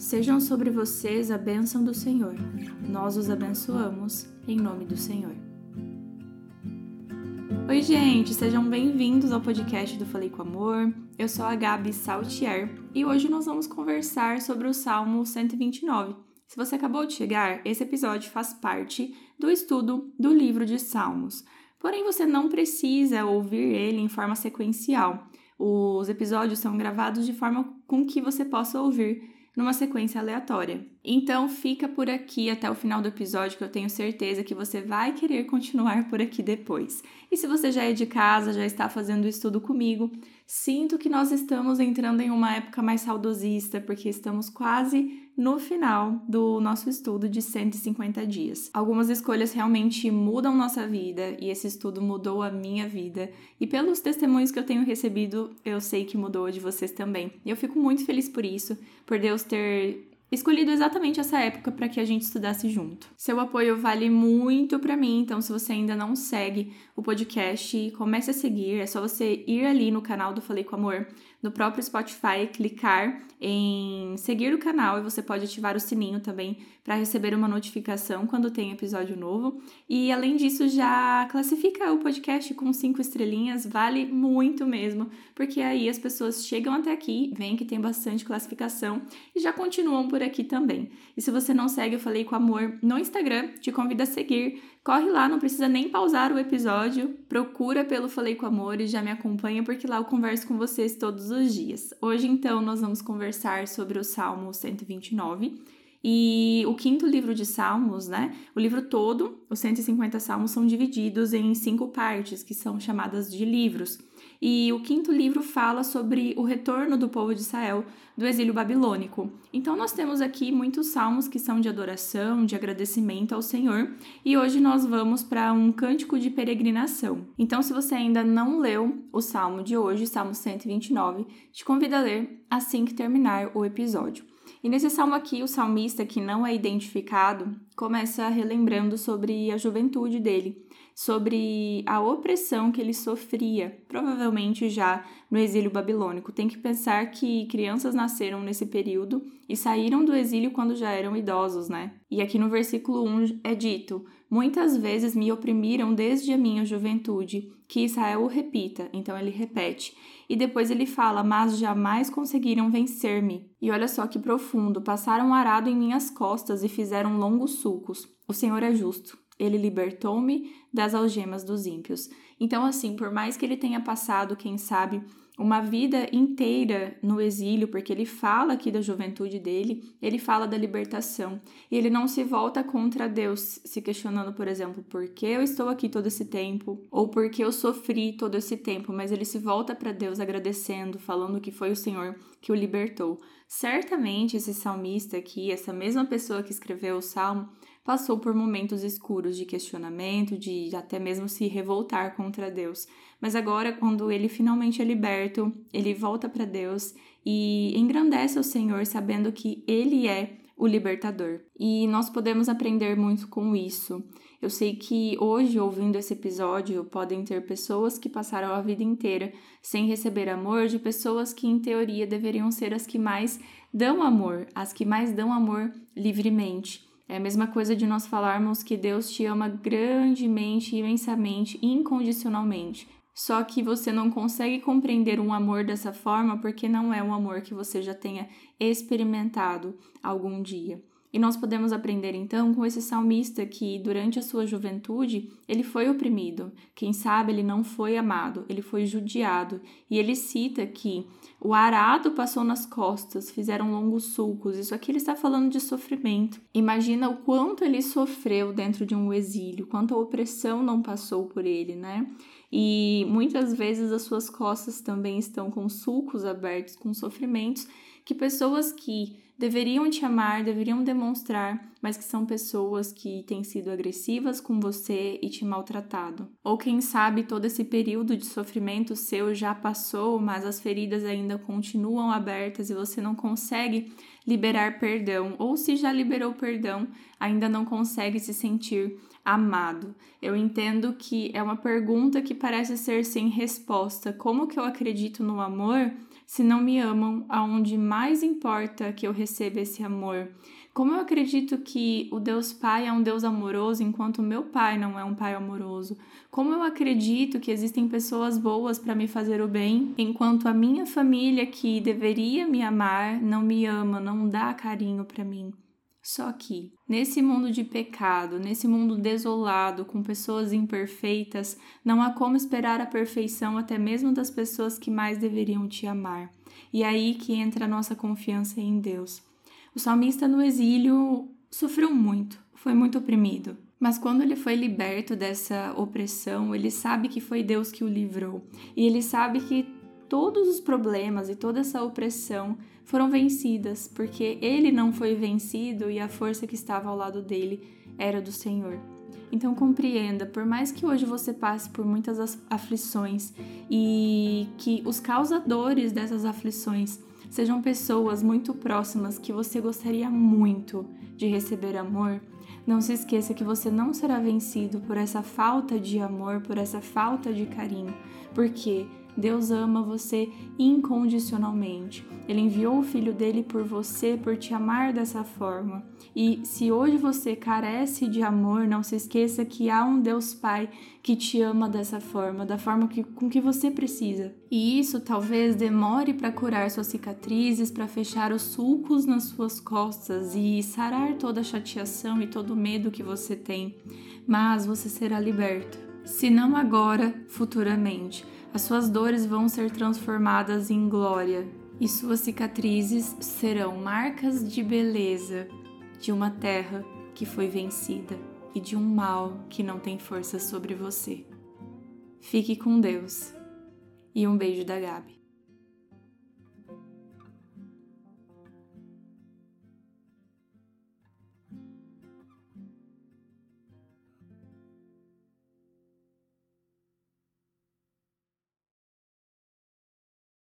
Sejam sobre vocês a bênção do Senhor. Nós os abençoamos, em nome do Senhor. Oi, gente, sejam bem-vindos ao podcast do Falei com Amor. Eu sou a Gabi Saltier e hoje nós vamos conversar sobre o Salmo 129. Se você acabou de chegar, esse episódio faz parte do estudo do livro de Salmos. Porém, você não precisa ouvir ele em forma sequencial. Os episódios são gravados de forma com que você possa ouvir numa sequência aleatória. Então fica por aqui até o final do episódio que eu tenho certeza que você vai querer continuar por aqui depois. E se você já é de casa, já está fazendo estudo comigo, sinto que nós estamos entrando em uma época mais saudosista, porque estamos quase no final do nosso estudo de 150 dias. Algumas escolhas realmente mudam nossa vida e esse estudo mudou a minha vida. E pelos testemunhos que eu tenho recebido, eu sei que mudou de vocês também. E eu fico muito feliz por isso, por Deus ter escolhido exatamente essa época para que a gente estudasse junto. Seu apoio vale muito para mim, então se você ainda não segue o podcast, comece a seguir. É só você ir ali no canal do Falei com Amor, no próprio Spotify, clicar em seguir o canal e você pode ativar o sininho também para receber uma notificação quando tem episódio novo. E além disso, já classifica o podcast com cinco estrelinhas, vale muito mesmo, porque aí as pessoas chegam até aqui, veem que tem bastante classificação e já continuam por aqui também. E se você não segue, eu falei com amor no Instagram, te convido a seguir. Corre lá, não precisa nem pausar o episódio, procura pelo Falei com Amor e já me acompanha porque lá eu converso com vocês todos os dias. Hoje então nós vamos conversar sobre o Salmo 129 e o quinto livro de Salmos, né? O livro todo, os 150 salmos, são divididos em cinco partes, que são chamadas de livros. E o quinto livro fala sobre o retorno do povo de Israel do exílio babilônico. Então, nós temos aqui muitos salmos que são de adoração, de agradecimento ao Senhor, e hoje nós vamos para um cântico de peregrinação. Então, se você ainda não leu o salmo de hoje, Salmo 129, te convido a ler assim que terminar o episódio. E nesse salmo aqui, o salmista, que não é identificado, começa relembrando sobre a juventude dele, sobre a opressão que ele sofria, provavelmente já no exílio babilônico. Tem que pensar que crianças nasceram nesse período e saíram do exílio quando já eram idosos, né? E aqui no versículo 1 é dito: Muitas vezes me oprimiram desde a minha juventude, que Israel o repita. Então ele repete. E depois ele fala: Mas jamais conseguiram vencer-me. E olha só que profundo: passaram arado em minhas costas e fizeram longos sulcos. O Senhor é justo ele libertou-me das algemas dos ímpios. Então, assim, por mais que ele tenha passado, quem sabe, uma vida inteira no exílio, porque ele fala aqui da juventude dele, ele fala da libertação. E ele não se volta contra Deus, se questionando, por exemplo, por que eu estou aqui todo esse tempo, ou por que eu sofri todo esse tempo, mas ele se volta para Deus agradecendo, falando que foi o Senhor que o libertou. Certamente esse salmista aqui, essa mesma pessoa que escreveu o salmo, passou por momentos escuros de questionamento, de até mesmo se revoltar contra Deus. Mas agora, quando ele finalmente é liberto, ele volta para Deus e engrandece o Senhor, sabendo que ele é o libertador. E nós podemos aprender muito com isso. Eu sei que hoje, ouvindo esse episódio, podem ter pessoas que passaram a vida inteira sem receber amor de pessoas que, em teoria, deveriam ser as que mais dão amor, as que mais dão amor livremente. É a mesma coisa de nós falarmos que Deus te ama grandemente, imensamente, incondicionalmente. Só que você não consegue compreender um amor dessa forma porque não é um amor que você já tenha experimentado algum dia. E nós podemos aprender então com esse salmista que, durante a sua juventude, ele foi oprimido. Quem sabe ele não foi amado, ele foi judiado. E ele cita que o arado passou nas costas, fizeram longos sulcos. Isso aqui ele está falando de sofrimento. Imagina o quanto ele sofreu dentro de um exílio, quanta opressão não passou por ele, né? E muitas vezes as suas costas também estão com sulcos abertos, com sofrimentos que pessoas que deveriam te amar, deveriam demonstrar, mas que são pessoas que têm sido agressivas com você e te maltratado. Ou quem sabe todo esse período de sofrimento seu já passou, mas as feridas ainda continuam abertas e você não consegue liberar perdão, ou se já liberou perdão, ainda não consegue se sentir amado. Eu entendo que é uma pergunta que parece ser sem resposta. Como que eu acredito no amor se não me amam aonde mais importa que eu receba esse amor? Como eu acredito que o Deus Pai é um Deus amoroso enquanto o meu pai não é um pai amoroso? Como eu acredito que existem pessoas boas para me fazer o bem enquanto a minha família que deveria me amar não me ama, não dá carinho para mim? Só que, nesse mundo de pecado, nesse mundo desolado, com pessoas imperfeitas, não há como esperar a perfeição até mesmo das pessoas que mais deveriam te amar. E é aí que entra a nossa confiança em Deus. O salmista no exílio sofreu muito, foi muito oprimido. Mas quando ele foi liberto dessa opressão, ele sabe que foi Deus que o livrou. E ele sabe que todos os problemas e toda essa opressão foram vencidas, porque ele não foi vencido e a força que estava ao lado dele era do Senhor. Então compreenda, por mais que hoje você passe por muitas aflições e que os causadores dessas aflições sejam pessoas muito próximas que você gostaria muito de receber amor, não se esqueça que você não será vencido por essa falta de amor, por essa falta de carinho, porque Deus ama você incondicionalmente. Ele enviou o filho dele por você, por te amar dessa forma. E se hoje você carece de amor, não se esqueça que há um Deus Pai que te ama dessa forma, da forma que, com que você precisa. E isso talvez demore para curar suas cicatrizes, para fechar os sulcos nas suas costas e sarar toda a chateação e todo o medo que você tem. Mas você será liberto. Se não agora, futuramente as suas dores vão ser transformadas em glória, e suas cicatrizes serão marcas de beleza de uma terra que foi vencida e de um mal que não tem força sobre você. Fique com Deus e um beijo da Gabi.